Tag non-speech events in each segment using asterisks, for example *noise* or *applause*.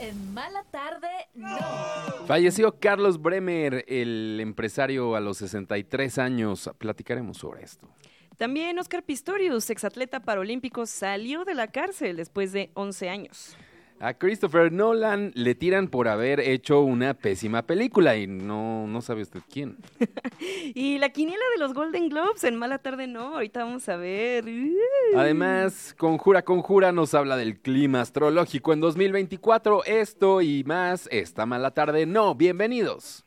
En Mala Tarde, no. Falleció Carlos Bremer, el empresario a los 63 años. Platicaremos sobre esto. También Oscar Pistorius, exatleta paralímpico, salió de la cárcel después de 11 años. A Christopher Nolan le tiran por haber hecho una pésima película y no, no sabe usted quién. *laughs* y la quiniela de los Golden Globes en Mala Tarde no, ahorita vamos a ver. *laughs* Además, Conjura Conjura nos habla del clima astrológico en 2024. Esto y más, esta Mala Tarde no. Bienvenidos.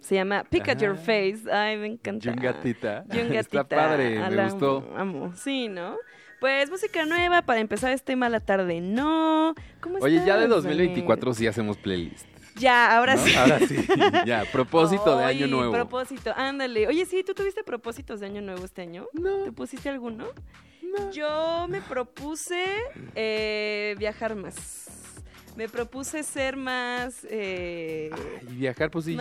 Se llama Pick at Your Face. Ay, me encanta. Yungatita. Yungatita. *laughs* Está padre, me La gustó. Amo. Sí, ¿no? Pues música nueva para empezar este mala tarde. No. ¿Cómo Oye, ya de estás, 2024 sí hacemos playlist. Daniel? Ya, ahora ¿no? sí. Ahora sí. ya, propósito de año nuevo. Propósito, ándale. Oye, sí, ¿tú tuviste propósitos de año nuevo este año? No. ¿Te pusiste alguno? Yo me propuse eh, viajar más. Me propuse ser más... eh, Y viajar, pues sí,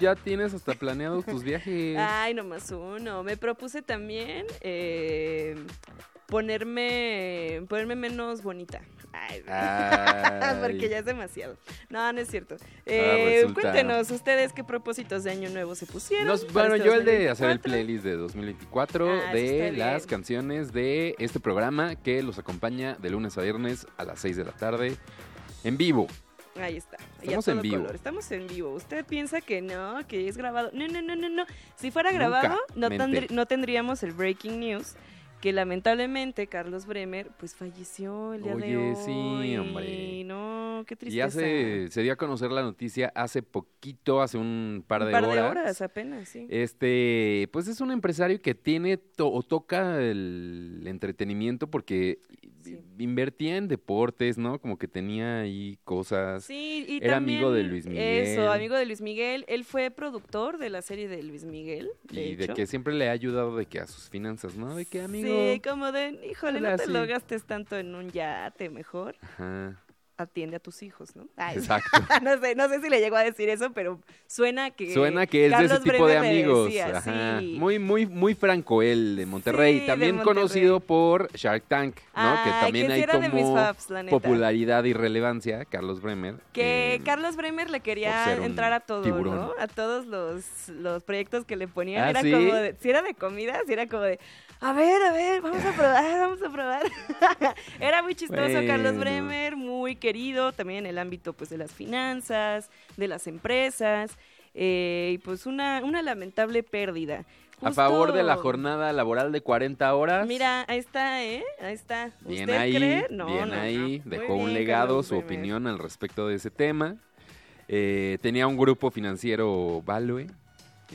ya tienes hasta planeados tus *laughs* viajes. Ay, nomás uno. Me propuse también eh, ponerme, ponerme menos bonita. Ay, *laughs* Ay. Porque ya es demasiado. No, no es cierto. Eh, resulta. cuéntenos ustedes qué propósitos de año nuevo se pusieron. Nos- bueno, este yo el de hacer el 2024. playlist de 2024 Ah, de las bien. canciones de este programa que los acompaña de lunes a viernes a las 6 de la tarde en vivo. Ahí está. y Estamos en vivo. color. Estamos en vivo. Usted piensa que no, que es grabado. No, no, no, no, no. Si fuera grabado, no, tendr- no tendríamos el breaking news. Que lamentablemente Carlos Bremer, pues falleció el día de Oye, hoy. sí, hombre. No, qué Y tristeza. hace, se dio a conocer la noticia hace poquito, hace un par Un de par horas. de horas apenas, sí. Este, pues es un empresario que tiene to- o toca el entretenimiento porque Sí. invertía en deportes, ¿no? Como que tenía ahí cosas. Sí, y Era también amigo de Luis Miguel. Eso, amigo de Luis Miguel. Él fue productor de la serie de Luis Miguel. De y de que siempre le ha ayudado de que a sus finanzas, ¿no? De que amigo. Sí, como de, híjole, no te sí. lo gastes tanto en un yate, mejor Ajá, atiende a tus hijos, ¿no? Ay, exacto. *laughs* no sé, no sé si le llegó a decir eso, pero suena que Suena que es de ese tipo de Bremer amigos. decía, Ajá. sí. Muy, muy, muy franco él de Monterrey. Sí, de también Monterrey. conocido por Shark Tank, ¿no? que también que ahí era de mis tomó faves, la neta. popularidad y relevancia, Carlos Bremer. Que eh, Carlos Bremer le quería entrar a todo, tiburón. ¿no? A todos los, los proyectos que le ponían. ¿Ah, era sí? como de, si era de comida, si era como de, a ver, a ver, vamos a probar, *laughs* vamos a probar. *laughs* era muy chistoso Carlos. Bremer, muy querido también en el ámbito pues de las finanzas, de las empresas. eh, y pues una, una lamentable pérdida. A favor de la jornada laboral de 40 horas. Mira, ahí está, ¿eh? Ahí está. Bien ¿Usted ahí, cree? No, bien no, ahí, no. Dejó un legado, Carlos su Bremer. opinión al respecto de ese tema. Eh, tenía un grupo financiero Value.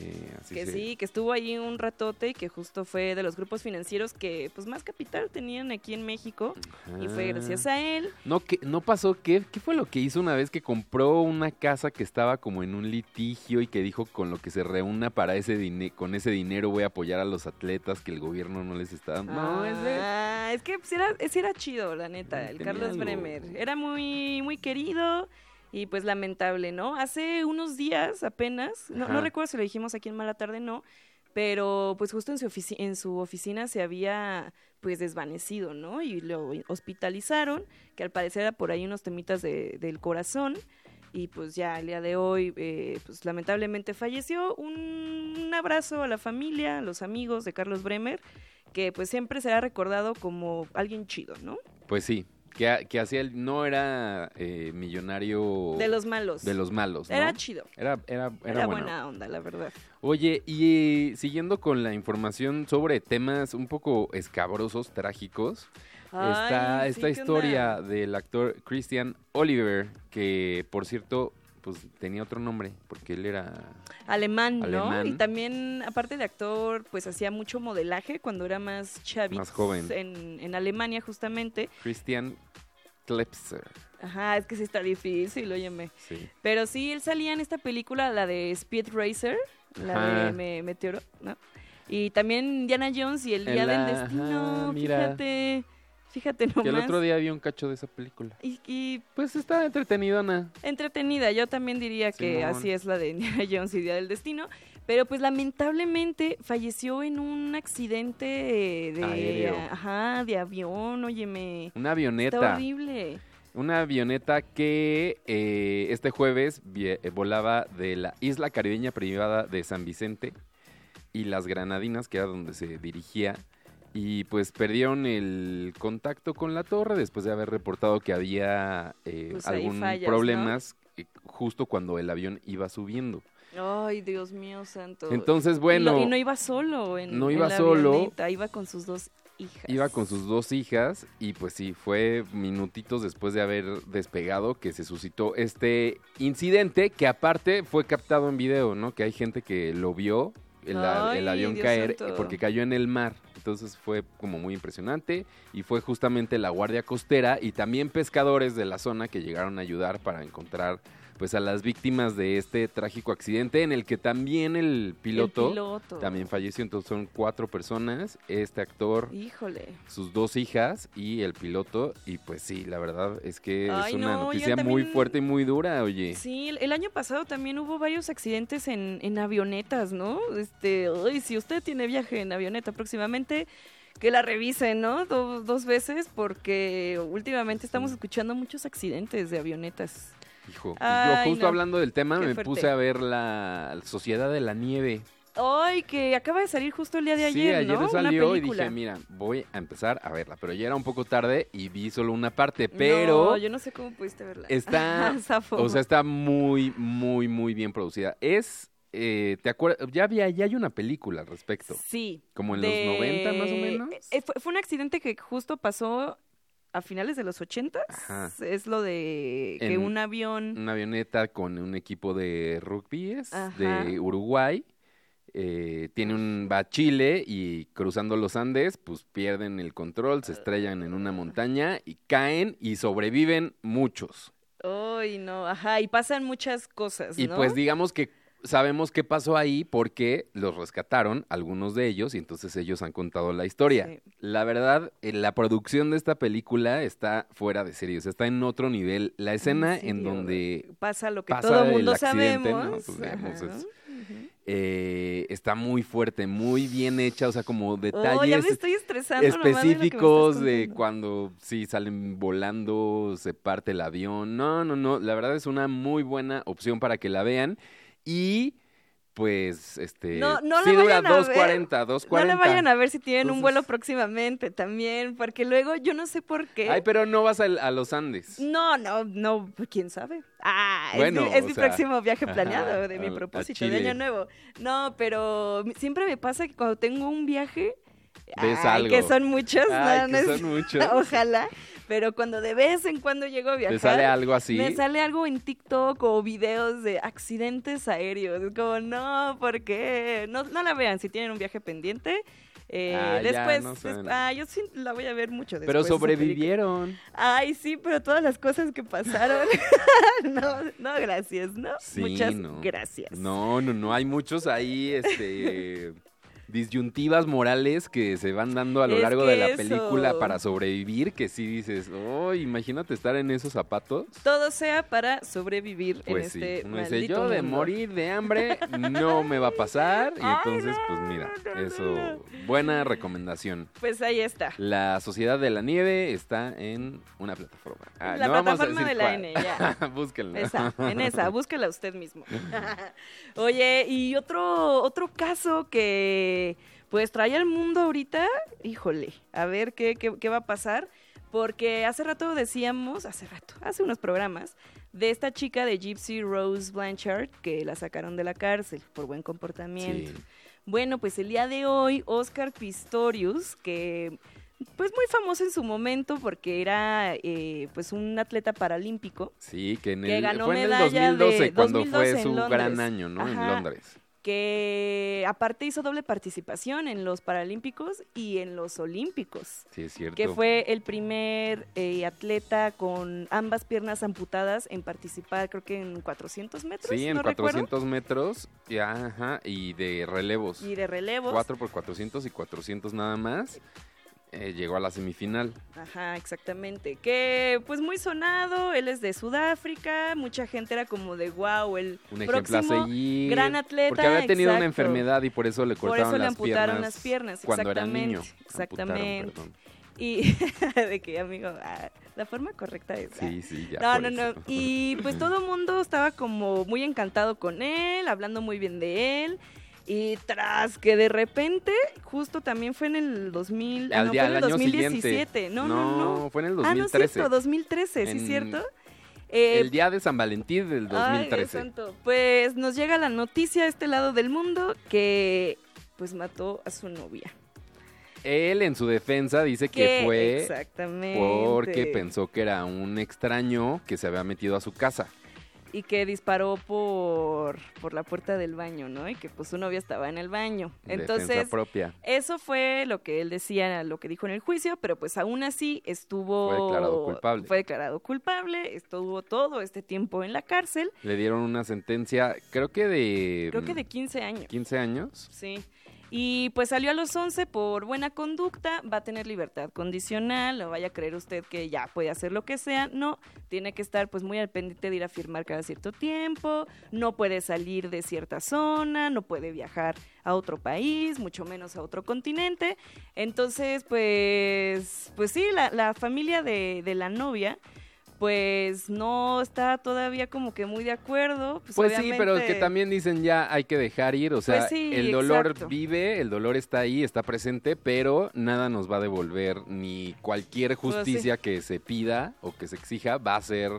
Eh, así Que se- sí, que estuvo ahí un ratote y que justo fue de los grupos financieros que pues más capital tenían aquí en México y fue gracias a él. No, que, no pasó, ¿qué, ¿qué fue lo que hizo una vez que compró una casa que estaba como en un litigio y que dijo con lo que se reúna para ese dinero, con ese dinero voy a apoyar a los atletas que el gobierno no les está dando? No, es de- Ah, es que sí era, sí era chido, la neta, el Tenía Carlos algo. Bremer. Era muy, muy querido y pues lamentable, ¿no? Hace unos días apenas, no, no recuerdo si lo dijimos aquí en Mala Tarde, no, pero pues justo en su, ofici- en su oficina se había pues desvanecido, ¿no? Y lo hospitalizaron, que al parecer era por ahí unos temitas de- del corazón. Y pues ya el día de hoy, eh, pues lamentablemente falleció. Un, un abrazo a la familia, a los amigos de Carlos Bremer, que pues siempre será recordado como alguien chido, ¿no? Pues sí, que, ha- que hacía el, no era eh, millonario De los malos. de los malos, ¿no? Era chido. Era, era, era, buena onda, la verdad. Oye, y eh, siguiendo con la información sobre temas un poco escabrosos, trágicos, está sí, esta ¿qué historia onda? del actor Christian Oliver, que por cierto pues tenía otro nombre, porque él era... Alemán, ¿no? Y también, aparte de actor, pues hacía mucho modelaje cuando era más chavito. Más joven. En, en Alemania, justamente. Christian Klepser. Ajá, es que sí está difícil, óyeme. Sí. Pero sí, él salía en esta película, la de Speed Racer, la Ajá. de Me- Meteoro, ¿no? Y también Indiana Jones y el Día del Destino, ajá, mira. Fíjate, nomás. Que el otro día vi un cacho de esa película. y, y Pues está entretenido, Ana. entretenida, yo también diría que así es la de *laughs* Indiana Jones y Día del Destino. Pero pues lamentablemente falleció en un accidente de, Aéreo. ajá, de avión, óyeme. Una Está avioneta. horrible. Una avioneta que eh, este jueves eh, volaba de la isla caribeña privada de San Vicente y las Granadinas, que era donde se dirigía. Y pues perdieron el contacto con la torre después de haber reportado que había eh, Pues algún fallas, problemas eh, justo cuando el avión iba subiendo. Ay, Dios mío santo. Entonces, Y bueno, y no iba solo en no en iba la solo. avioneta, iba con sus dos hijas. iba con sus dos hijas y pues sí, fue minutitos después de haber despegado que se suscitó este incidente que aparte fue captado en video, ¿no? Que hay gente que lo vio el, avión Dios caer santo. porque cayó en el mar. Entonces fue como muy impresionante y fue justamente la Guardia Costera y también pescadores de la zona que llegaron a ayudar para encontrar pues a las víctimas de este trágico accidente en el que también el El piloto, también falleció. Entonces son cuatro personas, este actor, Híjole. sus dos hijas y el piloto. Y pues sí, la verdad es que Ay, es una no, noticia muy fuerte y muy dura, oye. Sí, el, año pasado también hubo varios accidentes en, en avionetas, ¿no? Este, ay, si usted tiene viaje en avioneta próximamente, que la revise, ¿no? Do- dos veces, porque últimamente estamos escuchando muchos accidentes de avionetas. Hijo, Ay, yo justo no. hablando del tema Qué me fuerte. puse a ver la Sociedad de la Nieve. Ay, que acaba de salir justo el día de sí, ayer, ayer ¿no? Una salió y dije, mira, voy a empezar a verla. Pero ya era un poco tarde y vi solo una parte. Pero No, yo no sé cómo pudiste verla. está, *laughs* o sea, está muy, muy, muy bien producida. Es, eh, ¿te acuerdas? Ya, había, ya hay una película al respecto. Sí. Como en de- los 90 más o menos. Eh, fue, fue un accidente que justo pasó a finales de los 80 Ajá. Es lo de que En- un avión... una avioneta con un equipo de rugby de Uruguay. eh, tiene un va a Chile y cruzando los Andes, pues pierden el control, se estrellan en una montaña y caen y sobreviven muchos. Ay, no, ajá, y pasan muchas cosas, Y pues digamos que sabemos qué pasó ahí porque los rescataron, algunos de ellos, y entonces ellos han contado la historia. Sí. La verdad, eh, la producción de esta película está fuera de serie, o sea, está en otro nivel. La escena en donde pasa lo que pasa todo el mundo sabemos. Pues, es- eh, está muy fuerte, muy bien hecha, o sea, como Oh, ya detalles me estoy de específicos de, contando. cuando sí salen volando, se parte el avión. No, no, no, la verdad es una muy buena opción para que la vean y pues este No, no sí dura vayan a ver. 2.40, 2.40. No le vayan a ver si tienen un vuelo próximamente también, porque luego yo no sé por qué. Ay, pero no vas al- a, los Andes. No, no, no, pues, quién sabe. Ah, es Bueno, mi, es mi sea, próximo viaje *laughs* planeado de a- mi a propósito de año nuevo. No, pero siempre me pasa que cuando tengo un viaje, Ves ay, algo. que son muchos, Ay, no, que no es- son muchos. *laughs* ojalá, pero cuando de vez en cuando llego a viajar, ¿Te sale algo así? me sale algo en TikTok o videos de accidentes aéreos. Es como, no, ¿por qué? No, no la vean si tienen un viaje pendiente. Eh, Ah, después, no des- saben. ah, yo sí la voy a ver mucho después. pero sobrevivieron. Ay, sí, pero todas las cosas que pasaron. *laughs* *laughs* no, no, gracias, ¿no? Sí, Muchas no. gracias. No, no, no, hay muchos ahí, este, *laughs* disyuntivas morales que se van dando a lo Es largo de la eso. película para sobrevivir, que sí dices, oh, imagínate estar en esos zapatos. Todo sea para sobrevivir Pues en sí, este uno dice, yo de mundo". morir de hambre no me va a pasar. Y entonces, pues mira, eso, buena recomendación. Pues ahí está. La Sociedad de la Nieve está en una plataforma. Ah, La no plataforma de la cuál. N, ya. *laughs* Búsquenla. Esa, en esa, búsquela usted mismo. *laughs* *laughs* Oye, y otro, otro caso que pues trae al mundo ahorita, híjole, a ver qué, qué, qué va a pasar. Porque hace rato decíamos, hace rato, hace unos programas, de esta chica de Gypsy Rose Blanchard que la sacaron de la cárcel por buen comportamiento. Sí. Bueno, pues el día de hoy, Oscar Pistorius, que pues muy famoso en su momento porque era eh, pues un atleta paralímpico Sí, que en Que el, ganó fue en el medalla 2012 de- cuando 2012 fue su gran año, ¿no? En. Londres. Que aparte hizo doble participación en los paralímpicos y en los olímpicos. Sí, es cierto. que fue el primer eh, atleta con ambas piernas amputadas en participar, creo que en 400 metros, Sí, en no recuerdo, 400 metros, ya, ajá, y de relevos. y de relevos. 4 por 400 y 400 nada más. Eh, llegó a la semifinal. Ajá, exactamente. Que pues muy sonado, él es de Sudáfrica, mucha gente era como de wow, el Un ejemplo a próximo seguir. gran atleta. Porque había tenido una enfermedad y por eso le Por cortaron eso le las amputaron piernas las piernas, cuando era exactamente, niño. Exactamente. Y *laughs* de que, amigo, ah, la forma correcta es... ah, Sí, sí, ya. No, por no, no. eso. Y pues todo el mundo estaba como muy encantado con él, hablando muy bien de él. Y tras que de repente, justo también fue en el 2000, ah, Al no, día- fue en el al año 2017. siguiente. No, no, no. fue en el Ah, no 2013. cierto, 2013, ¿sí En es cierto? Eh, el día de San Valentín del ay, Dios 2013. santo. Pues nos llega la noticia a este lado del mundo que pues mató a su novia. Él en su defensa dice que Que- fue exactamente. porque pensó que era un extraño que se había metido a su casa. Y que disparó por, por la puerta del baño, ¿no? Y que pues su novia estaba en el baño. Entonces, propia. eso fue lo que él decía, lo que dijo en el juicio, pero pues aún así estuvo... Fue declarado culpable. Fue declarado culpable, estuvo todo este tiempo en la cárcel, Le dieron una sentencia, creo que de... creo que de 15 años. 15 años. Sí. Y pues salió a los 11 por buena conducta, va a tener libertad condicional, no vaya a creer usted que ya puede hacer lo que sea, no, tiene que estar pues muy al pendiente de ir a firmar cada cierto tiempo, no puede salir de cierta zona, no puede viajar a otro país, mucho menos a otro continente. Entonces, pues, pues sí, la, la familia de, de la novia pues no está todavía como que muy de acuerdo. Pues, Pues sí, pero que también dicen ya hay que dejar ir, o sea, Pues sí, el dolor exacto. vive, el dolor está ahí, está presente, pero nada nos va a devolver ni cualquier Pues sí. justicia que se pida o que se exija va a ser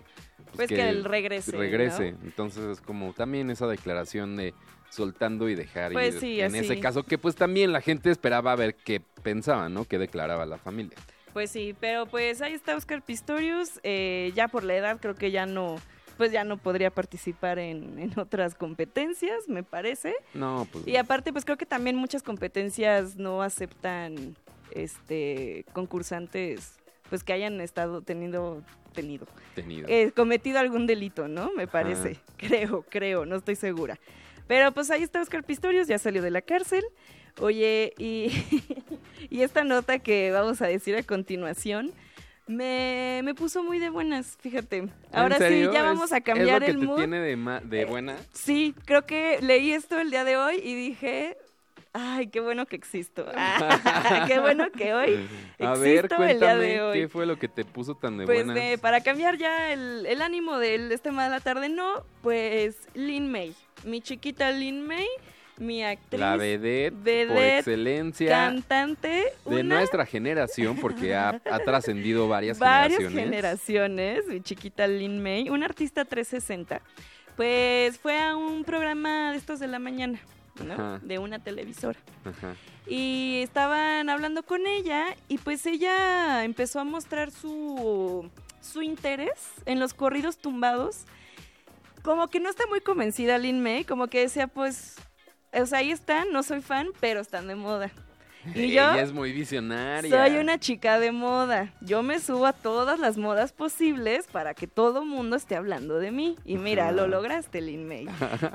Pues que él regrese, regrese. ¿no? Entonces es como también esa declaración de soltando y dejar Pues ir sí, en así. ese caso que pues también la gente esperaba ver qué pensaba, ¿no? Qué declaraba la familia. Pues sí, pero pues ahí está Oscar Pistorius. eh, ya por la edad creo que ya no, pues ya no podría participar en, en otras competencias, me parece. No, pues Y aparte, pues creo que también muchas competencias no aceptan este concursantes pues que hayan estado teniendo tenido tenido. eh, cometido algún delito, ¿no? Me parece. *laughs* Creo, creo, no estoy segura. Pero pues ahí está Oscar Pistorius, ya salió de la cárcel. Oye, y, *laughs* y esta nota que vamos a decir a continuación me, me puso muy de buenas, fíjate. ¿En Ahora sí, ya ¿Es- vamos a ¿Es cambiar lo que el te mood. tiene de, ma- de Eh, buena? Sí, creo que leí esto el día de hoy y dije, ay, qué bueno que existo. *laughs* *laughs* Qué bueno que hoy A ver, existo el día de cuéntame hoy. qué fue lo que te puso tan de Pues buenas. de- para cambiar ya el, el ánimo del este tema de la tarde, no, pues Lin May, mi chiquita Lin May, mi actriz, La vedette, por excelencia cantante, de una, nuestra generación, porque ha, ha *laughs* trascendido varias, varias generaciones. generaciones, mi chiquita Lin May, una artista 360, pues fue a un programa de estos de la mañana, ¿no? De una televisora. Ajá. Y estaban hablando con ella y pues ella empezó a mostrar su, su interés en los corridos tumbados. Como que no está muy convencida Lin May, como que decía pues, o sea, ahí están, no soy fan, pero están de moda. Y yo Ella es muy visionaria. soy una chica de moda. Yo me subo a todas las modas posibles para que todo mundo esté hablando de mí. Y mira, lo *laughs* lograste, Lin May.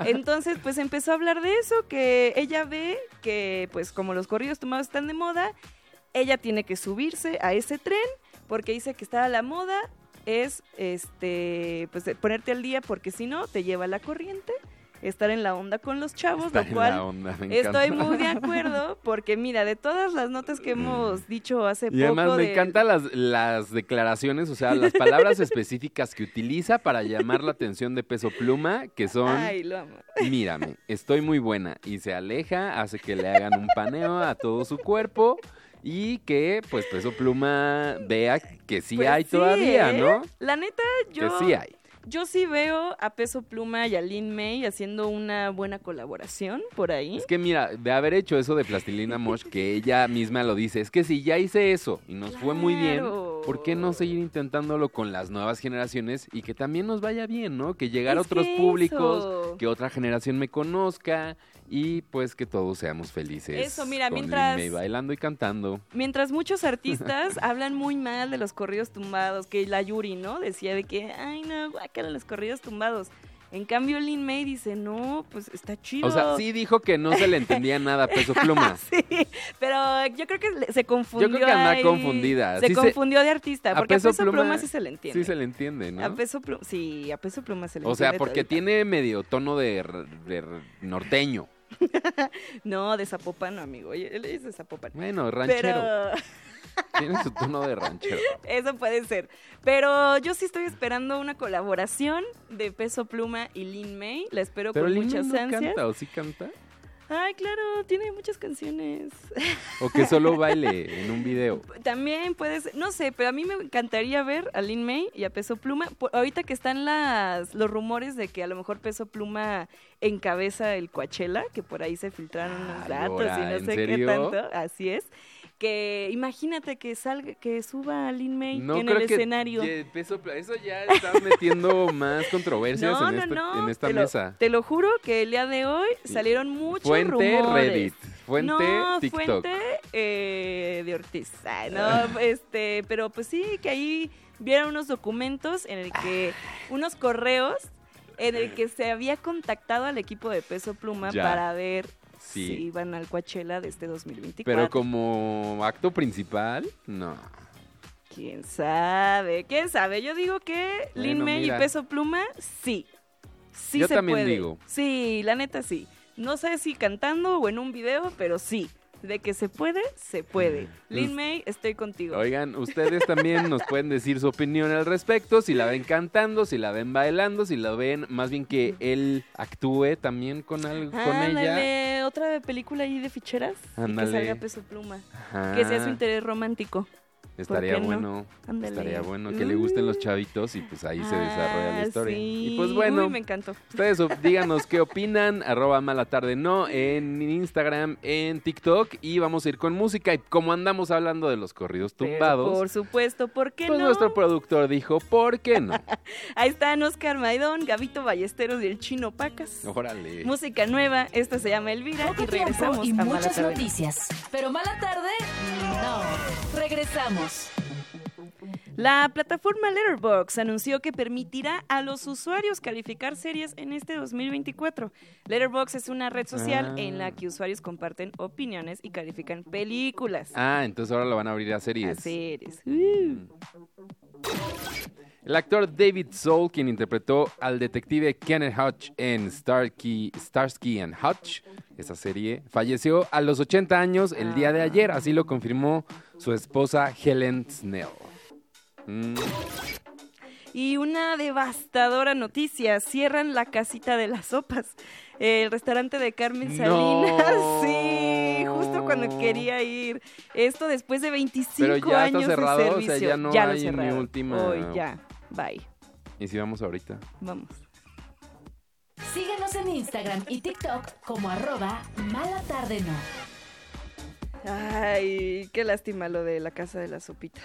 Entonces, pues empezó a hablar de eso, que ella ve que, pues como los corridos tomados están de moda, ella tiene que subirse a ese tren porque dice que estar a la moda es, este, pues ponerte al día porque si no te lleva la corriente, estar en la onda con los chavos, Está lo en cual la onda, me Estoy muy de acuerdo porque mira, de todas las notas que hemos dicho hace Y poco además me de- encantan las, las declaraciones, o sea, las palabras específicas que utiliza para llamar la atención de Peso Pluma, que son, Ay, lo amo. mírame, estoy muy buena, y se aleja, hace que le hagan un paneo a todo su cuerpo, y que, pues, Peso Pluma vea que sí Pues hay sí, todavía, ¿eh? ¿no? La neta, yo Que sí hay. Yo sí veo a Peso Pluma y a Lin May haciendo una buena colaboración por ahí. Es que mira, de haber hecho eso de Plastilina Mosh, que ella misma lo dice, es que si ya hice eso y nos fue muy bien. ¿Por qué no seguir intentándolo con las nuevas generaciones y que también nos vaya bien, ¿no? Que llegar a otros que públicos, eso. que otra generación me conozca y pues que todos seamos felices. Eso, mira, con mientras- May bailando y cantando. Mientras muchos *laughs* artistas hablan muy mal de los corridos tumbados, que la Yuri, ¿no? Decía de que, ay, no, guácala los corridos tumbados. En cambio, Lin May dice, no, pues está chido. O sea, sí dijo que no se le entendía nada a Peso Pluma. *laughs* Sí, pero yo creo que se confundió. Yo creo que anda ahí. confundida. Se Sí se- confundió de artista, a porque a Peso Peso, Pluma, Pluma sí se le entiende. Sí se le entiende, ¿no? A Peso Pluma, sí, a Peso Pluma se le O sea, entiende porque tiene medio tono de, norteño. *laughs* No, de Zapopan, no, amigo. Él es de Zapopan. Bueno, ranchero. Pero Tiene su tono de ranchero. eso puede ser. Pero yo sí estoy esperando una colaboración de Peso Pluma y Lin May. La espero Pero con Lin muchas no ansias. canta, ¿o sí canta? Ay, claro, tiene muchas canciones. O que solo *laughs* baile en un video. También puede ser, no sé, pero a mí me encantaría ver a Lin May y a Peso Pluma. Por- ahorita que están las, los rumores de que a lo mejor Peso Pluma encabeza el Coachella, que por ahí se filtraron unos datos ahora, y no ¿en sé serio? qué tanto. Así es. Que imagínate que salga, que suba a Lin May No en creo el que escenario. peso pla- eso ya está metiendo *laughs* más controversias No, en, no, este- no. en esta te lo, mesa. te lo juro que el día de hoy salieron muchos Fuente rumores. Reddit, fuente no, TikTok. fuente eh, de Ortiz. Ay, no, este, pero pues sí, que ahí vieron unos documentos en el que, unos correos en el que se había contactado al equipo de Peso Pluma Ya. para ver Sí. si iban al Coachella de este 2024. Pero como acto principal, no. ¿Quién sabe? ¿Quién sabe? Yo digo que Lin May mira. y Peso Pluma, sí. Sí Yo se también puede. digo. Sí, la neta sí. No sé si cantando o en un video, pero sí. De que se puede, se puede. Lin Pues- May, estoy contigo. Oigan, ustedes también nos *laughs* pueden decir su opinión al respecto, si la ven cantando, si la ven bailando, si la ven, más bien que él actúe también con, al- con ella. Otra película ahí de ficheras. Y que salga Peso Pluma. Ajá, Que sea su interés romántico. Estaría no? bueno. Estaría bueno que le gusten los chavitos y pues ahí se desarrolla la Ah, historia. sí. Y pues bueno, Uy, me encantó. ustedes díganos qué opinan, arroba mala tarde no, en Instagram, en TikTok y vamos a ir con música. Y como andamos hablando de los corridos Pero tumbados, por supuesto, ¿por qué pues no? nuestro productor dijo, ¿por qué no? *laughs* Ahí están Oscar Maidón, Gabito Ballesteros y el Chino Pacas. Órale. Música nueva, esta se llama Elvira Poco y regresamos y a Mala muchas Tarde. noticias. Pero mala tarde, no. Regresamos. La plataforma Letterboxd anunció que permitirá a los usuarios calificar series en este 2024. Letterboxd es una red social Ah. en la que usuarios comparten opiniones y califican películas. Ah, entonces ahora lo van a abrir a A series. series. Uh. El actor David Soul, quien interpretó al detective Kenneth Hutch en Starsky, Starsky and Hutch, esa serie, falleció a los 80 años el día de ayer, así lo confirmó su esposa Helen Snell. Mm, Y una devastadora noticia, cierran la casita de las sopas. El restaurante de Carmen No. Salinas. *laughs* Sí, justo cuando quería ir. Esto después de 25 Pero ya está años cerrado, de o sea, servicio. ya no lo hay ni cerraron. última- Hoy ya. Bye. ¿Y si vamos ahorita? Vamos. Síguenos en Instagram y TikTok como arroba mala tarde no. Ay, qué lástima lo de la casa de la sopita.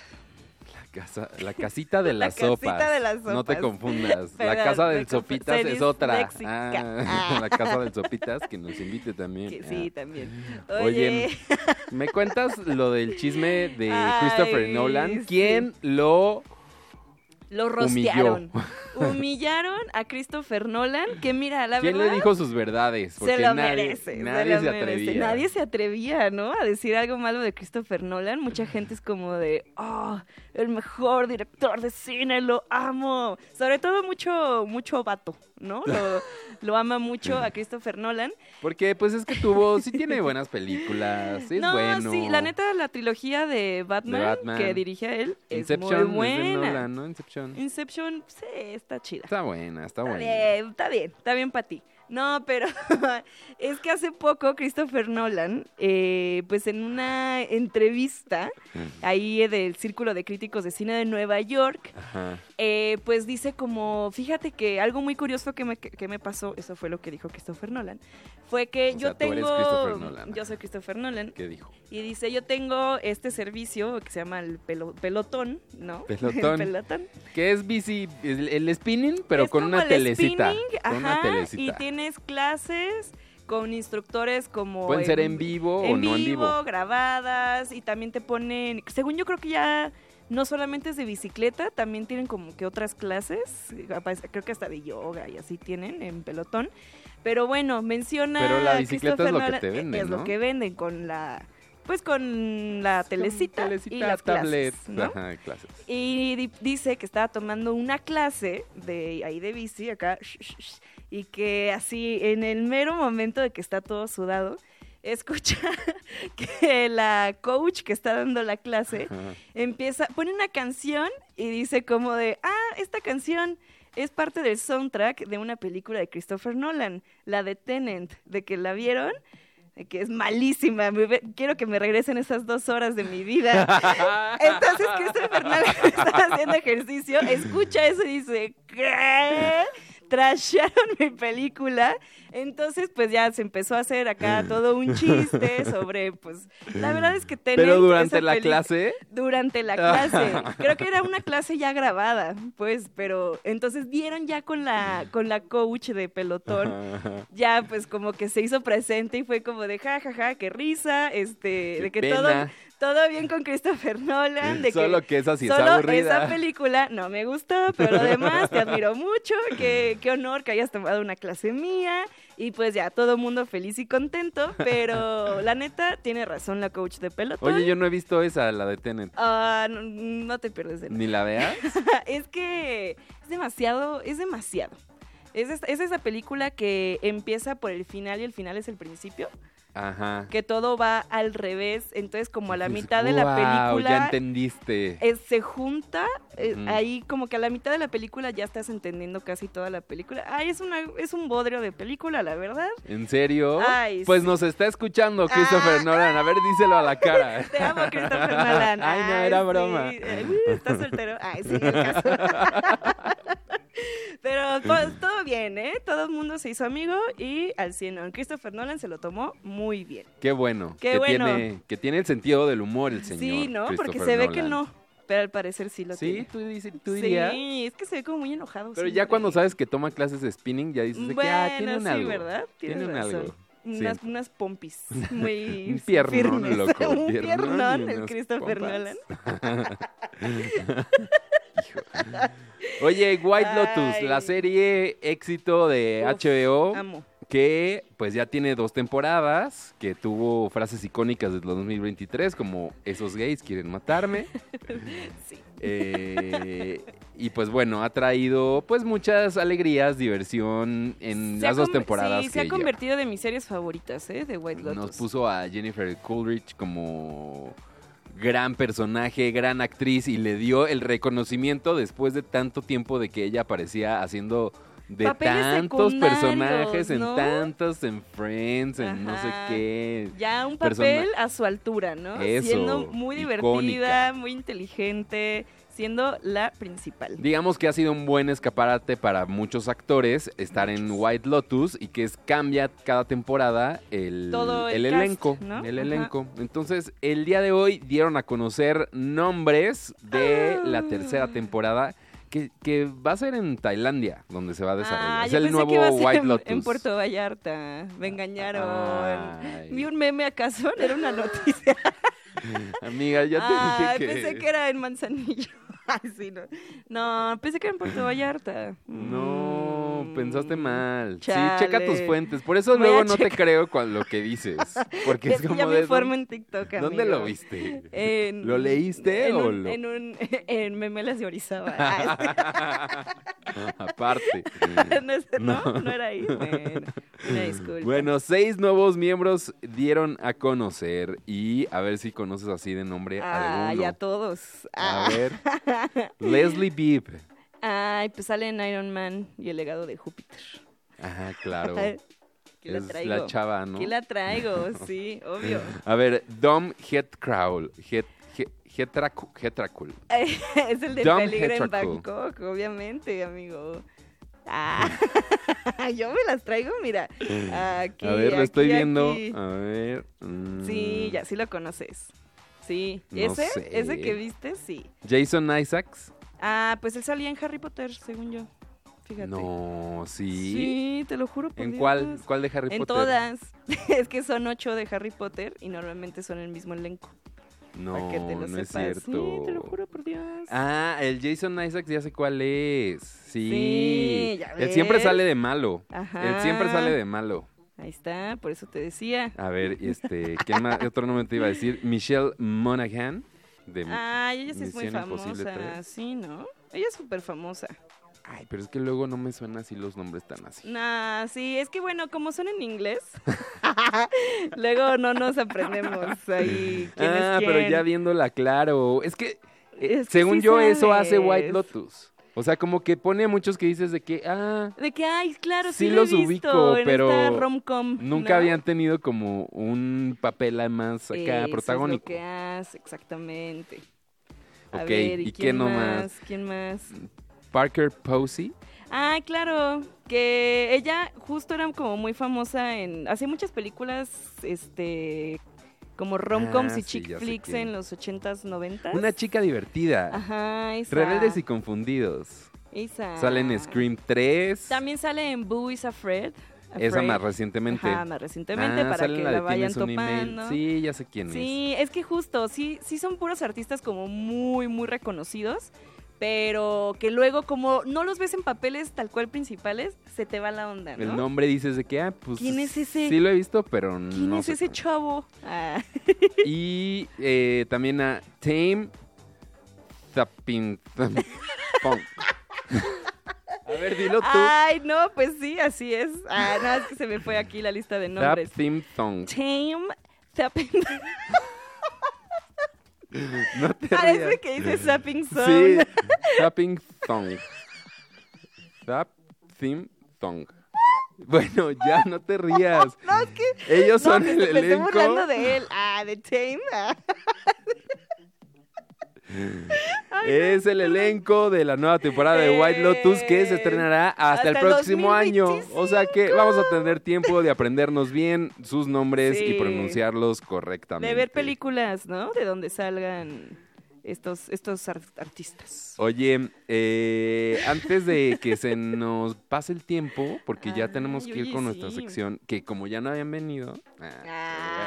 La, casa, la casita de *laughs* La las casita sopas. de las No te sopas. confundas. la Perdón, casa del Sopitas es otra. Ah, *laughs* la casa del *laughs* Sopitas, que nos invite también. Que Ah. sí, también. Oye, Oye, ¿Me cuentas lo del chisme de Ay, Christopher Nolan? sí. ¿Quién lo humilló? *laughs* Humillaron a Christopher Nolan, que mira, la ¿Quién verdad... le dijo sus verdades? Porque se lo nadie, merece, se nadie lo se merece. atrevía. Nadie se atrevía, ¿no? A decir algo malo de Christopher Nolan. Mucha gente es como de, oh, el mejor director de cine, lo amo. Sobre todo mucho, mucho vato, ¿no? Lo, *laughs* lo ama mucho a Christopher Nolan. Porque pues es que tuvo, sí tiene buenas películas, es *laughs* no, bueno. sí, la neta, la trilogía de Batman, Batman. que dirige a él es Inception muy es de buena. Nolan, ¿no? Inception. Inception, sí, está chida. Está buena, está Está buena. bien, está bien, está bien para ti. No, pero *laughs* es que hace poco Christopher Nolan, eh, pues en una entrevista ahí del Círculo de Críticos de Cine de Nueva York, eh, pues dice como, fíjate que algo muy curioso que me, que me pasó, eso fue lo que dijo Christopher Nolan, fue que O yo sea, tengo, Christopher Nolan. yo soy Christopher Nolan, ¿Qué dijo? y dice, yo tengo este servicio que se llama el pelo- pelotón, ¿no? *laughs* Pelotón. El pelotón. ¿Qué es bici? El, el spinning, pero Es con como una el telecita. spinning, con una ajá, telecita. Y tienes clases con instructores como... Pueden ser en vivo o no en vivo. grabadas, y también te ponen... Según yo creo que ya no solamente es de bicicleta, también tienen como que otras clases, creo que hasta de yoga y así tienen en pelotón. Pero bueno, menciona... Pero la a bicicleta es lo que te Nolan, venden, Es ¿no? lo que venden con la... Pues con la telecita, Con telecita, y las tablet. clases, ¿no? Ajá, clases. Y di- dice que estaba tomando una clase de ahí de bici acá y que así en el mero momento de que está todo sudado escucha *laughs* que la coach que está dando la clase Ajá. empieza pone una canción y dice como de ah esta canción es parte del soundtrack de una película de Christopher Nolan la de Tenant de que la vieron que es malísima quiero que me regresen esas dos horas de mi vida *laughs* entonces Christopher Nolan *laughs* está haciendo ejercicio, escucha eso y dice, ¿qué? Trasharon mi película. Entonces, pues ya se empezó a hacer acá todo un chiste *laughs* sobre, pues, la verdad es que Tenet, Pero durante la clase. Durante la *laughs* clase. Creo que era una clase ya grabada, pues, pero entonces dieron ya con la, con la coach de pelotón Ajá. ya pues como que se hizo presente y fue como de ja, ja, ja, qué risa, este, Qué de que pena. todo, todo bien con Christopher Nolan, de Solo que, que esa sí solo aburrida. esa película no me gustó, pero además te admiro mucho, que, qué honor que hayas tomado una clase mía y pues ya todo mundo feliz y contento, pero *laughs* la neta tiene razón la coach de pelotón. Oye, yo no he visto esa, la de Tenet. Ah, no, no te pierdes de nada. Ni la veas. *laughs* es que es demasiado, es demasiado. Es, esta- es esa película que empieza por el final y el final es el principio, Ajá. que todo va al revés, entonces como a la mitad de la "Guau, Ya película entendiste. eh, se junta, eh, ahí como que a la mitad de la película ya estás entendiendo casi toda la película. Ay, es, una, es un bodrio de película, la verdad. ¿En serio? Ay, pues sí. nos está escuchando Christopher Ah. Nolan. A ver, díselo a la cara. *laughs* Te amo, Christopher Nolan. Ay, no, era broma. Uh, ¿Estás soltero? Ay, sí, el caso. *laughs* Pero *laughs* pues, todo bien, ¿eh? Todo el mundo se hizo amigo y al 100. Christopher Nolan se lo tomó muy bien. Qué bueno. Qué que bueno. Tiene, que tiene el sentido del humor el señor. sí, ¿no? Porque se ve que no. Pero al parecer sí lo Sí, tiene. tú, dices- tú dirías. Sí, es que se ve como muy enojado. Pero ya cuando sabes que toma clases de spinning, ya dices de que ah, Bueno, tiene un sí, algo. ¿verdad? Tiene un razón. algo. Sí. Unas, unas pompis *laughs* muy Un piernón, firmes. loco, *laughs* un piernón el unas Christopher pompas. Nolan. *laughs* Oye, White Lotus, Ay. la serie éxito de Uf, HBO, Amo. que pues ya tiene dos temporadas, que tuvo frases icónicas del 2023, como esos gays quieren matarme. *laughs* Sí. Eh, y pues bueno, ha traído pues muchas alegrías, diversión en Se las dos temporadas Sí, se que ha lleva. convertido de mis series favoritas, ¿eh? De White Lotus. Nos puso a Jennifer Coolidge como gran personaje, gran actriz y le dio el reconocimiento después de tanto tiempo de que ella aparecía haciendo de Papeles tantos personajes, en tantos, en Friends, en no sé qué. Ya un persona- papel a su altura, ¿no? Eso, siendo muy divertida, icónica. muy inteligente, siendo la principal. Digamos que ha sido un buen escaparate para muchos actores estar en White Lotus y que es, cambia cada temporada el, Todo el el cast, elenco. ¿no? El Ajá. elenco. Entonces, el día de hoy dieron a conocer nombres de la Ah. tercera temporada que, que va a ser en Tailandia, donde se va a desarrollar. Ah, es yo el pensé nuevo que iba a ser White en, Lotus. en Puerto Vallarta. Me engañaron. Ay. Vi un meme acaso, *laughs* era una noticia. *laughs* Amiga, ya te dije que... pensé que era en Manzanillo. *laughs* Ay, sí, no. No, pensé que era en Puerto Vallarta. No, Mm. pensaste mal. Chale. Sí, checa tus fuentes. Por eso Voy luego no te creo con lo que dices. *laughs* Porque es, como ya me de... informo ¿dónde- en TikTok, ¿Dónde lo viste? En- ¿Lo leíste en o un, lo- En, un, *laughs* en Memelas de Orizaba. *laughs* Ay, Aparte. no, era ahí. Bueno, una disculpa. Bueno, seis nuevos miembros dieron a conocer y a ver si conoces así de nombre Ay, alguno. a todos. A Ah. ver. Leslie Bibb. Ay, pues sale en Iron Man y el legado de Júpiter. Ajá, claro. Aquí la es traigo. la chava, ¿no? Aquí la traigo, *laughs* sí, obvio. A ver, Dom Hetracu- Hetracul. *laughs* es el de Peligro en. Bangkok, obviamente, amigo. Ah, *laughs* yo me las traigo, mira. Aquí, a ver, lo estoy viendo. aquí. A ver. mm, Sí, ya sí lo conoces. Sí, No ese, sé. ese que viste, sí. Jason Isaacs. Ah, pues él salía en Harry Potter, según yo. Fíjate. No, sí. Sí, te lo juro por ¿En Dios. cuál, cuál de Harry En Potter? todas. *laughs* es que son ocho de Harry Potter y normalmente son el mismo elenco. No, para que te lo no es sepas. cierto. Sí, te lo juro por Dios. Ah, el Jason Isaacs ya sé cuál es. Sí. Sí, ya Él siempre ves. sale de malo. Ajá. Él siempre sale de malo. Ahí está, por eso te decía. A ver, este, ¿qué más? *laughs* Otro nombre te iba a decir. Michelle Monaghan. De, Ay, ella sí es muy famosa. 3. Sí, ¿no? Ella es súper famosa. Ay, pero es que luego no me suenan así los nombres tan así. Nah, sí, es que bueno, como son en inglés, *laughs* luego no nos aprendemos ahí *laughs* quién ah, es pero quién. ya viéndola claro. Es que, eh, Es que según sí yo, eso hace. White Lotus. O sea, como que pone a muchos que dices de que, ah, De que, ay, claro, sí, Sí lo he los visto ubico, en pero esta nunca ¿no? habían tenido como un papel más acá Eso protagónico. Es lo que hace, exactamente. A Ok, ver, ¿y ¿y, qué quién más? ¿Quién más? Parker Posey. Ah, claro, que ella justo era como muy famosa en... Hacía muchas películas, este... Como rom-coms Ah, y sí, chick flicks en los 80s, 90s. Una chica divertida. Ajá, esa. Rebeldes y confundidos. esa. Sale en Scream 3. También sale en Boo is Afraid. Esa Afraid. más recientemente. Ajá, más recientemente Ah, para que la, de vayan topando. Sí, ya sé quién es. Sí, es que justo, sí, sí son puros artistas como muy, muy reconocidos, pero que luego como no los ves en papeles tal cual principales, se te va la onda, ¿no? El nombre dices de que, ah, pues. ¿Quién es ese? Sí lo he visto, pero ¿Quién no es sé ese cómo. chavo? Ah, *laughs* Y eh, también a Tame Tapin. A ver, dilo tú. Ay, no, pues sí, así es. Ah, no, es que se me fue aquí la lista de Tap nombres. Theme Thong. Tame Tapping. *laughs* No te Parece rías. que dice Zapping Sí, Zone. Tapping Thong. Tap Theme Thong. Bueno, ya no te rías. *laughs* No, es que Ellos no, son que el me estoy elenco. burlando de él. Ah, de Tame. *laughs* Ah. Es el elenco de la nueva temporada de White Lotus que se estrenará hasta, el hasta el próximo año. O sea que vamos a tener tiempo de aprendernos bien sus nombres y pronunciarlos correctamente. De ver películas, ¿no? De donde salgan estos, estos ar- artistas. Oye, eh, antes de que se nos pase el tiempo, porque ya tenemos que ir con nuestra sección, que como ya no habían venido. Ah,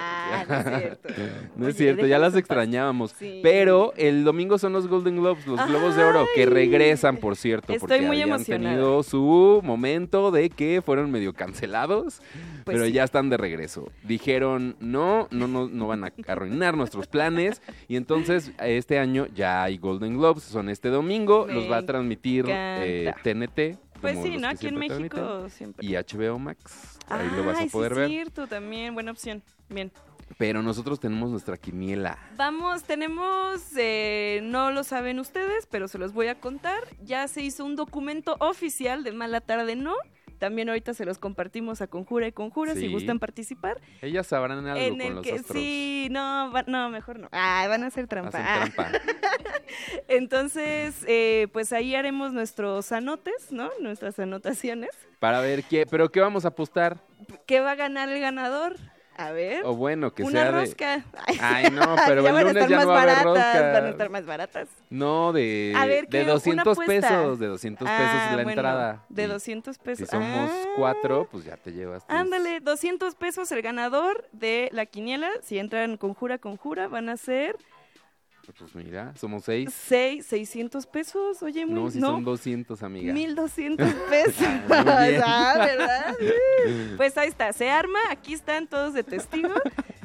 no es *laughs* cierto. No es cierto, ya las extrañábamos. Sí. Pero el domingo son los Golden Globes, los Globos de Oro, que regresan, por cierto, Estoy porque muy habían emocionada. tenido su momento de que fueron medio cancelados, Pues pero sí. ya están de regreso. Dijeron, no, no, no, no van a arruinar nuestros planes. Y entonces, este año ya hay Golden Globes, son este domingo, Me los va a transmitir eh. TNT. Pues sí, ¿no? Aquí en transmiten, México siempre. Y HBO Max, ahí lo vas a poder ver. es cierto, también. Buena opción. Bien. Pero nosotros tenemos nuestra quiniela. Vamos, tenemos, eh, no lo saben ustedes, pero se los voy a contar. Ya se hizo un documento oficial de Mala Tarde No. También ahorita se los compartimos a Conjura y Conjura si gustan participar. Ellas sabrán algo en con el los que astros. sí, no, va- no, mejor no. Ay, van a hacer trampa. Hacen trampa. *laughs* Entonces, eh, pues ahí haremos nuestros anotes, ¿no? Nuestras anotaciones. Para ver qué, pero qué vamos a apostar. ¿Qué va a ganar el ganador? A ver. O bueno, que una sea de. rosca. *laughs* Ay, no, pero ya el lunes ya no va a haber rosca. van a estar más baratas. No, de, A ver, de ¿qué? Una 200 apuesta. pesos, de 200 pesos Ah, la bueno, entrada. De Y 200 Si pesos. somos Ah, cuatro, pues ya te llevas. tus- Ándale, 200 pesos el ganador de la quiniela. Si entran conjura, conjura, van a ser Pues mira, somos seis. 6, 600 pesos. Oye, muy, No, si son 200, amiga. 1200 *laughs* pesos. Ah, *laughs* ¿verdad? Pues ahí está, se arma. Aquí están todos de testigo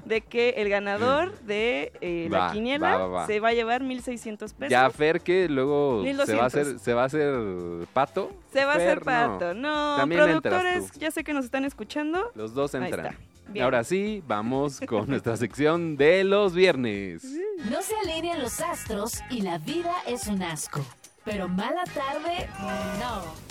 de que el ganador de eh, la quiniela va, va, va. se va a llevar 1100 pesos. Ya Fer que luego se va a 1200. hacer, se va a hacer pato. se va a hacer no. pato. No, entras productores, ya sé que nos están escuchando. Los dos Ahí entran. está. Bien. Ahora sí, vamos con *laughs* nuestra sección de los viernes. No se alinean los astros y la vida es un asco. Pero mala tarde, no.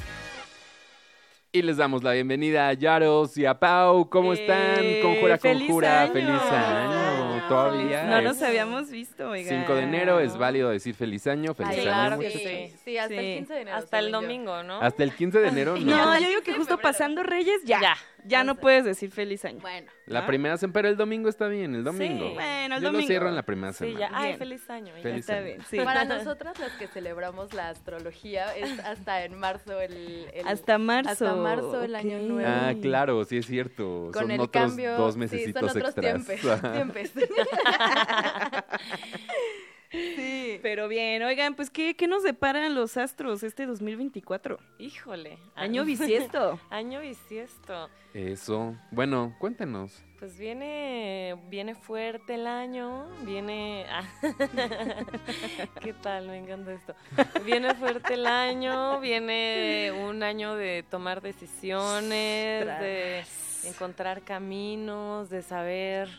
Y les damos la bienvenida a Yaros y a Pau. ¿Cómo están? Eh, Conjura, feliz conjura. año. Feliz año. Todavía. No nos habíamos visto, oiga. 5 de enero es válido decir feliz año. Feliz Ay, año. claro que sí. Sí, hasta Sí. el 15 de enero. Hasta el domingo, ¿no? Hasta el 15 de enero *laughs* no. No, yo digo que justo pasando Reyes, ya. Ya. Ya no puedes decir feliz año. Bueno, La ¿Ah? primera semana, pero el domingo está bien, el domingo. Sí. Bueno, el Yo lo domingo. cierro en la primera Sí, semana. ya. Ay, Bien. feliz año. ya. Feliz Está año. bien, *laughs* sí. para nosotras las que celebramos la astrología es hasta en marzo el... el- Hasta marzo. Hasta marzo el año nuevo. Ah, claro, sí es cierto. Con son el otros cambio... dos sí, mesecitos son otros extras. tiempes. *laughs* tiempes. *laughs* Sí. Pero bien, oigan, pues, ¿qué, qué nos deparan los astros este 2024? Híjole. Año bisiesto. *laughs* Año bisiesto. Eso. Bueno, cuéntenos. Pues viene, viene fuerte el año, viene... ah, *laughs* ¿Qué tal? Me encanta esto. Viene fuerte el año, viene un año de tomar decisiones, de encontrar caminos, de saber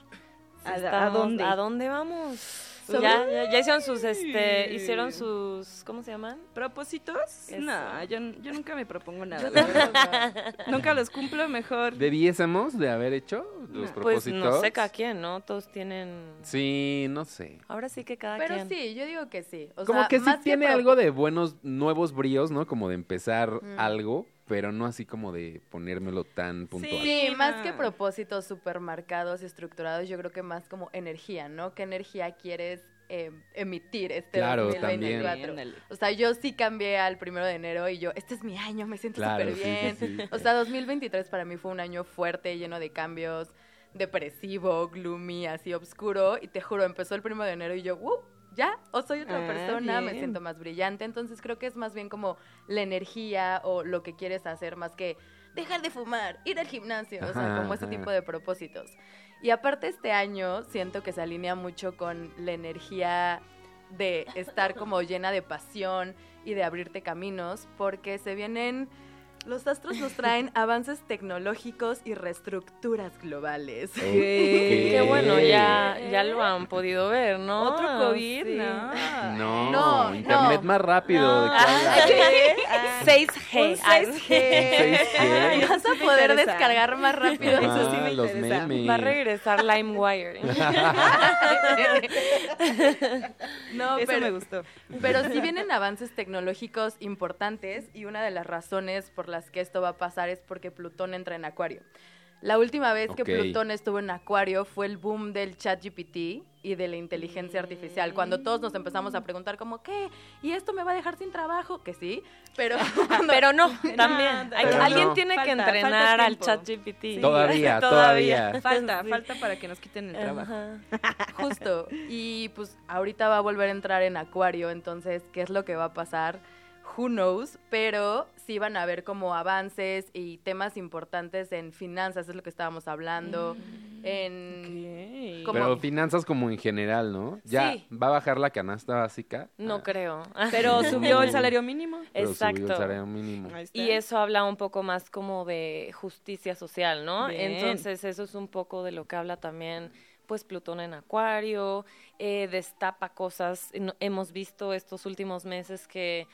si ¿A- dónde? ¿A dónde vamos? Sobre- Ya, ya, ya hicieron sus, este, hicieron sus, ¿cómo se llaman? ¿Propósitos? Eso. No, yo, yo nunca me propongo nada. la verdad. nunca los cumplo mejor. ¿Debiésemos de haber hecho los No. Pues propósitos? no sé cada quien, ¿no? Todos tienen... Sí, no sé. Ahora sí que cada Pero quien. sí, yo digo que sí. O Como sea, que sí más tiene algo de buenos, nuevos bríos, ¿no? Como de empezar Mm. algo, pero no así como de ponérmelo tan puntual. Sí. Sí, más que propósitos súper marcados y estructurados, yo creo que más como energía, ¿no? ¿Qué energía quieres eh, emitir este Claro, 2024? Ándale. O sea, yo sí cambié al primero de enero y yo, este es mi año, me siento Claro, súper sí, bien. sí, sí. O sea, 2023 para mí fue un año fuerte, lleno de cambios, depresivo, gloomy, así oscuro. Y te juro, empezó el primero de enero y yo, ¡uh! Ya, o soy otra Ah, persona, me siento más brillante. Entonces creo que es más bien como la energía o lo que quieres hacer, más que dejar de fumar, ir al gimnasio, o sea, como ese tipo de propósitos. Y aparte este año siento que se alinea mucho con la energía de estar como llena de pasión y de abrirte caminos, porque se vienen, los astros nos traen *laughs* avances tecnológicos y reestructuras globales. Ok. Qué bueno, ya, ya lo han podido ver, ¿no? ¿Otro COVID? Sí. No. No, No, internet no. más rápido. No. ¿de cuál Ah, hablas? 6G. Un 6G. 6G. *laughs* Vas a poder descargar más rápido. Eso sí me los interesa. memes. Va a regresar LimeWire. *laughs* No, Eso pero, me gustó. Pero sí vienen avances tecnológicos importantes y una de las razones por las que esto va a pasar es porque Plutón entra en Acuario. La última vez que Ok. Plutón estuvo en Acuario fue el boom del chat GPT y de la inteligencia artificial, cuando todos nos empezamos a preguntar como, ¿qué? ¿Y esto me va a dejar sin trabajo? Que sí, pero *laughs* cuando- Pero no, *laughs* también. Pero alguien no. tiene que Falta- entrenar falta al chat GPT. *laughs* Todavía, todavía. Falta, Sí. falta para que nos quiten el trabajo. Ajá. Justo. Y pues ahorita va a volver a entrar en Acuario, entonces, ¿qué es lo que va a pasar? Who knows, pero sí van a haber como avances y temas importantes en finanzas, es lo que estábamos hablando, en... Como- Pero finanzas como en general, ¿no? Ya Sí. va a bajar la canasta básica. No Ah, creo. Pero *laughs* subió el salario mínimo. pero subió Exacto. el salario mínimo. Ahí está. Y eso habla un poco más como de justicia social, ¿no? Bien. Entonces eso es un poco de lo que habla también, pues Plutón en Acuario, eh, destapa cosas. No- Hemos visto estos últimos meses que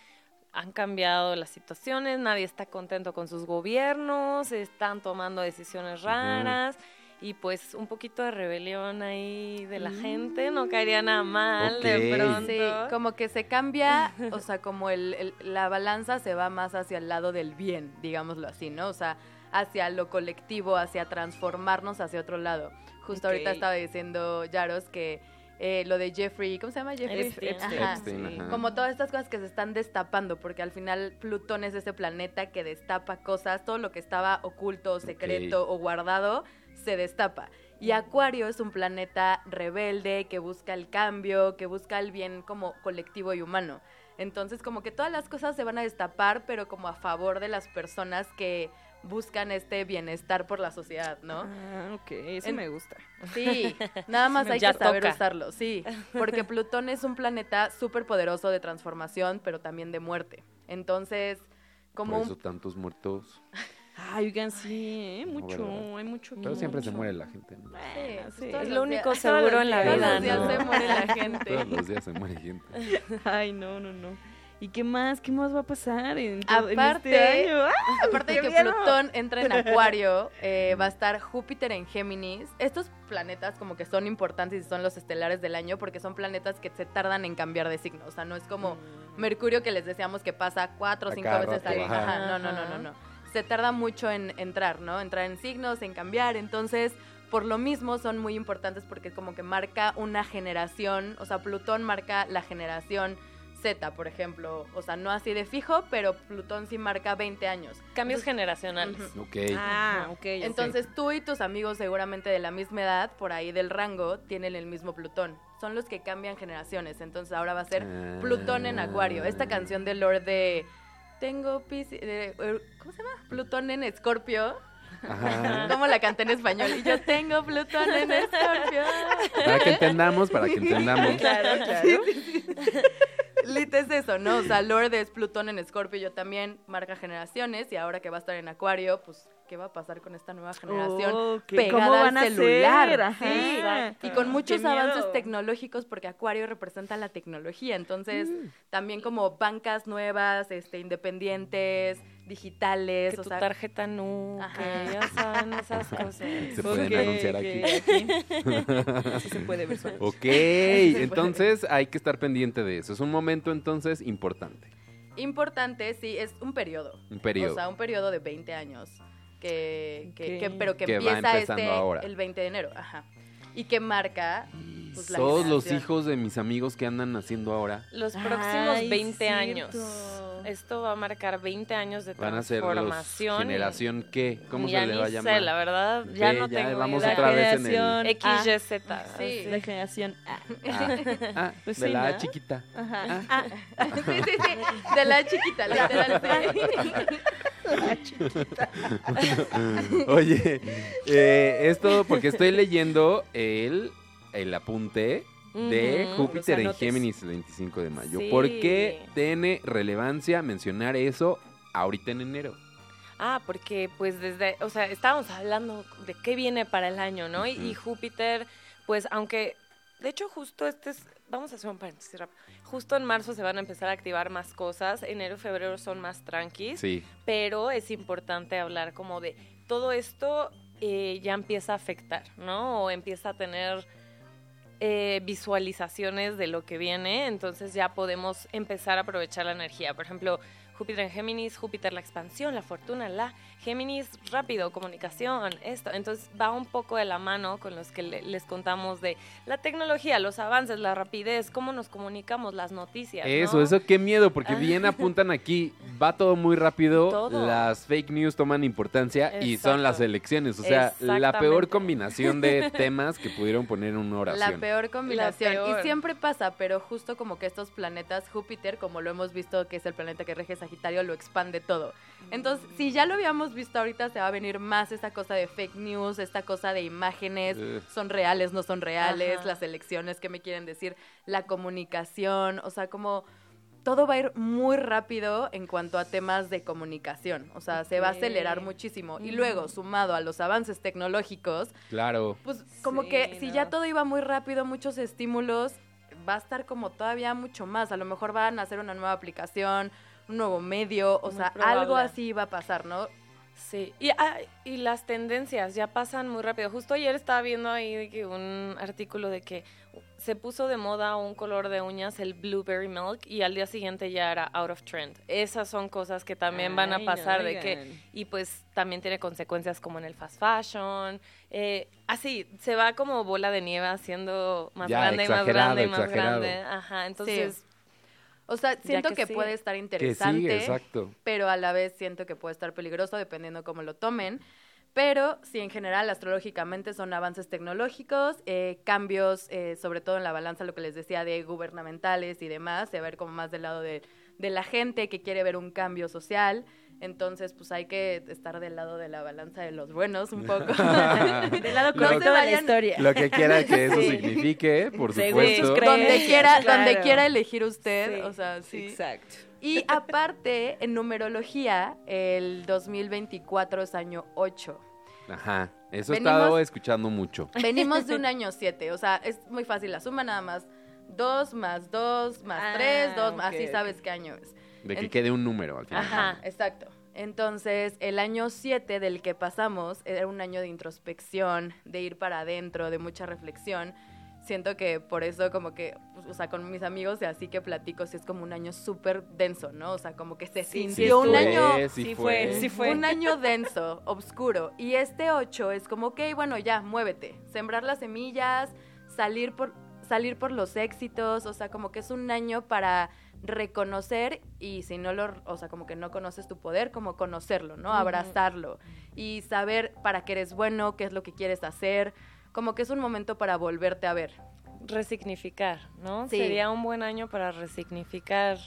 han cambiado las situaciones, nadie está contento con sus gobiernos, están tomando decisiones raras. Y pues un poquito de rebelión ahí de la gente, no caería nada mal de pronto. Sí, como que se cambia, o sea, como el, el- la balanza se va más hacia el lado del bien, digámoslo así, ¿no? O sea, hacia lo colectivo, hacia transformarnos hacia otro lado. Justo ahorita estaba diciendo Yaros que eh, lo de Jeffrey, ¿cómo se llama Jeffrey? Epstein. Ajá. Epstein, sí. ajá. Como todas estas cosas que se están destapando, porque al final Plutón es ese planeta que destapa cosas, todo lo que estaba oculto, secreto o guardado, se destapa. Y Acuario es un planeta rebelde que busca el cambio, que busca el bien como colectivo y humano. Entonces como que todas las cosas se van a destapar, pero como a favor de las personas que buscan este bienestar por la sociedad, ¿no? Ah, ok, eso En- me gusta. Sí, nada más *laughs* hay que saber toca. usarlo, sí, porque *laughs* Plutón es un planeta súper poderoso de transformación, pero también de muerte. Entonces, como Por un... tantos muertos. Ay, oigan, sí, ¿eh? mucho, hay mucho. Pero siempre se muere la gente. ¿no? Sí, Bueno, pues sí. todos Es los lo único días- seguro todos en la los vida, días ¿no? se muere la gente. Todos los días se muere gente. *laughs* Ay, no, no, no. ¿Y qué más? ¿Qué más va a pasar en, todo- en Aparte- este año? ¡Ah! Aparte de ¡Qué que miedo! Plutón entra en *laughs* Acuario, eh, va a estar Júpiter en Géminis. Estos planetas como que son importantes y son los estelares del año porque son planetas que se tardan en cambiar de signo. O sea, no es como Mercurio que les decíamos que pasa cuatro o cinco veces al. Ajá, No, no, no, no, no. Se tarda mucho en entrar, ¿no? Entrar en signos, en cambiar. Entonces, por lo mismo son muy importantes porque como que marca una generación. O sea, Plutón marca la generación Z, por ejemplo. O sea, no así de fijo, pero Plutón sí marca 20 años. Cambios generacionales. Ujú. Ok. Ah, ok. Entonces tú y tus amigos seguramente de la misma edad, por ahí del rango, tienen el mismo Plutón. Son los que cambian generaciones. Entonces ahora va a ser Ah. Plutón en Acuario. Esta canción de Lord de... Tengo Piscis... de- er, ¿Cómo se llama? Plutón en Escorpio. Ajá. *laughs* ¿Cómo la canté en español? Y yo tengo Plutón en Escorpio. Para que entendamos, para que entendamos. *laughs* Claro, claro. *laughs* Lit es eso, ¿no? O sea, Lord es Plutón en Escorpio, yo también marca generaciones y ahora que va a estar en Acuario, pues, ¿qué va a pasar con esta nueva generación? Oh, ¿qué- pegada ¿Cómo van al celular. Sí. Exacto. Y con muchos Qué miedo. avances tecnológicos, porque Acuario representa la tecnología. Entonces, también como bancas nuevas, este, independientes, digitales, Que o tu sea, tarjeta no, Ajá. que ya saben esas *laughs* cosas. Se pueden anunciar aquí. aquí. *laughs* Sí se puede visualizar. Ok, *laughs* entonces hay que estar pendiente de eso. Es un momento entonces importante. importante, sí, es un periodo. Un periodo. O sea, un periodo de 20 años. Que, que, pero que, empieza este ahora. el 20 de enero. Ajá. Y que marca pues, la Todos los hijos de mis amigos que andan naciendo ahora Los Ay, próximos 20 cierto. años. Esto va a marcar 20 años de van a ser los transformación. generación qué, ¿cómo ya se le va a sé, llamar? la verdad, ya no ya tengo vamos idea. otra vez en el- generación XYZ. A, Sí. La generación A. *laughs* Ah, ah, Pues de sí, la A chiquita. Ajá. Ah, sí, sí, sí. De la chiquita, literal. sí. *laughs* Oye, eh, esto porque estoy leyendo el, el apunte de. Júpiter en. Géminis el 25 de mayo. Sí. ¿Por qué tiene relevancia mencionar eso ahorita en enero? Ah, porque pues desde, o sea, estábamos hablando de qué viene para el año, ¿no? Y. Júpiter, pues aunque, de hecho justo este es, vamos a hacer un paréntesis rápido. Justo en marzo se van a empezar a activar más cosas, enero y febrero son más tranquis, Sí, pero es importante hablar como de todo esto eh, ya empieza a afectar, ¿no? O empieza a tener eh, visualizaciones de lo que viene, entonces ya podemos empezar a aprovechar la energía. Por ejemplo, Júpiter en Géminis, Júpiter la expansión, la fortuna, la Géminis rápido, comunicación, esto. Entonces va un poco de la mano con los que le- les contamos de la tecnología, los avances, la rapidez, cómo nos comunicamos, las noticias. eso, ¿no? eso qué miedo, porque bien *laughs* apuntan aquí, va todo muy rápido, Todo. las fake news toman importancia y son las elecciones, o sea, la peor combinación de *laughs* temas que pudieron poner en una La oración. peor combinación. La peor. Y siempre pasa, pero justo como que estos planetas, Júpiter, como lo hemos visto que es el planeta que rige Sagitario, lo expande todo. Entonces, si ya lo habíamos visto ahorita, se va a venir más esta cosa de fake news, esta cosa de imágenes, Ugh. son reales, no son reales, Ajá. las elecciones, qué me quieren decir, la comunicación, o sea, como todo va a ir muy rápido en cuanto a temas de comunicación, o sea, se va a acelerar muchísimo. Y luego, sumado a los avances tecnológicos, Claro. pues como Sí, que si ya todo iba muy rápido, muchos estímulos, va a estar como todavía mucho más. A lo mejor van a hacer una nueva aplicación, un nuevo medio, o Muy sea, probable. algo así va a pasar, ¿no? Sí, y, ah, y las tendencias ya pasan muy rápido. Justo ayer estaba viendo ahí un artículo de que se puso de moda un color de uñas, el blueberry milk, y al día siguiente ya era out of trend. Esas son cosas que también van a Ay, no pasar de que y pues también tiene consecuencias como en el fast fashion. eh, así, se va como bola de nieve haciendo más Ya, grande y más grande y más exagerado. grande. Ajá, entonces O sea, siento que que, puede estar Que interesante, sigue, exacto. pero a la vez siento que puede estar peligroso dependiendo cómo lo tomen. Pero sí, en general, astrológicamente son avances tecnológicos, eh, cambios, eh, sobre todo en la balanza, lo que les decía, de gubernamentales y demás, de ver como más del lado de, de la gente que quiere ver un cambio social. Entonces, pues hay que estar del lado de la balanza de los buenos un poco. *laughs* Del lado correcto de la historia. Lo que quiera que eso Sí. signifique, por Según supuesto. sus creencias. donde quiera, donde quiera elegir usted, Sí. o sea, sí. Exacto. Y aparte, en numerología, el 2024 es año 8. Ajá, eso he estado escuchando mucho. Venimos de *laughs* un año 7, o sea, es muy fácil la suma, nada más 2 más 2 más Ah, 3, 2 ok, así ok. sabes qué año es. De que En- quede un número al final. Ajá. Exacto. Entonces, el año 7 del que pasamos era un año de introspección, de ir para adentro, de mucha reflexión. Siento que por eso como que, pues, o sea, con mis amigos y así que platico, sí es como un año súper denso, ¿no? O sea, como que se Sí, sintió sí un fue, año... sí, sí fue. sí fue. Un año denso, oscuro. Y este 8 es como, ok, bueno, ya, muévete. Sembrar las semillas, salir por, salir por los éxitos. O sea, como que es un año para reconocer y si no lo, o sea, como que no conoces tu poder, como conocerlo, ¿no? Abrazarlo y saber para qué eres bueno, qué es lo que quieres hacer. Como que es un momento para volverte a ver. Resignificar, ¿no? Sí. Sería un buen año para resignificar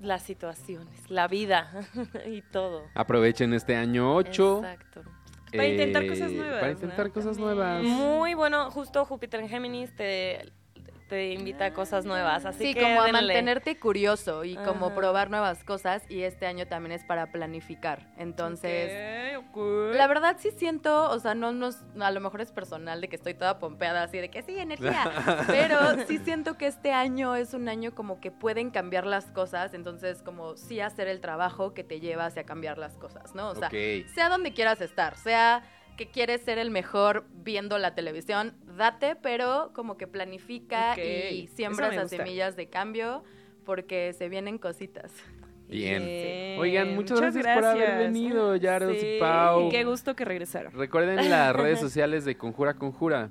las situaciones, la vida *laughs* y todo. Aprovechen este año 8. Exacto. Para intentar cosas nuevas, Para intentar ¿no? cosas nuevas. Muy bueno, justo Júpiter en Géminis te, te invita a cosas nuevas, así sí, que como a mantenerte curioso y como probar nuevas cosas y este año también es para planificar. Entonces, Ok, ok. La verdad sí siento, o sea, no nos, a lo mejor es personal de que estoy toda pompeada así de que sí, energía, *laughs* pero sí siento que este año es un año como que pueden cambiar las cosas, entonces como sí hacer el trabajo que te lleva hacia cambiar las cosas, ¿no? O sea, sea donde quieras estar, sea que quieres ser el mejor viendo la televisión, date, pero como que planifica y siembra esas semillas de cambio porque se vienen cositas. Bien. Bien. Oigan, muchas gracias por haber venido, Yaros y Pau. Qué gusto que regresaron. Recuerden las *laughs* redes sociales de Conjura Conjura.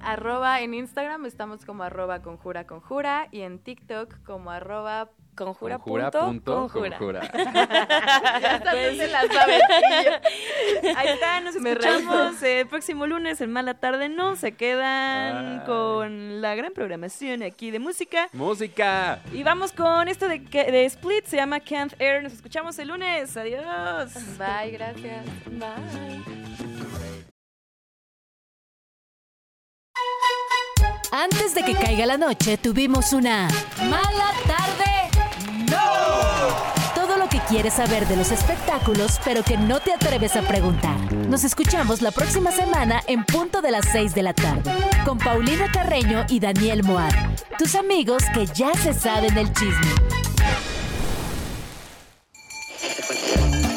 Arroba en Instagram estamos como arroba conjura conjura y en TikTok como arroba Conjura, Conjura punto, punto conjura. conjura. *laughs* ya también se la saben. y *laughs* yo- Ahí está, nos escuchamos el próximo lunes en Mala Tarde No. Se quedan con la gran programación aquí de música. ¡Música! Y vamos con esto de, que- de Split, se llama Can't Air. Nos escuchamos el lunes. Adiós. Bye, gracias. Bye. Antes de que caiga la noche, tuvimos una mala tarde. Todo lo que quieres saber de los espectáculos, pero que no te atreves a preguntar. Nos escuchamos la próxima semana en punto de las 6 de la tarde, con Paulina Carreño y Daniel Moar, tus amigos que ya se saben el chisme.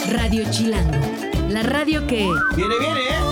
Radio Chilango, la radio que... Viene, viene, ¿eh?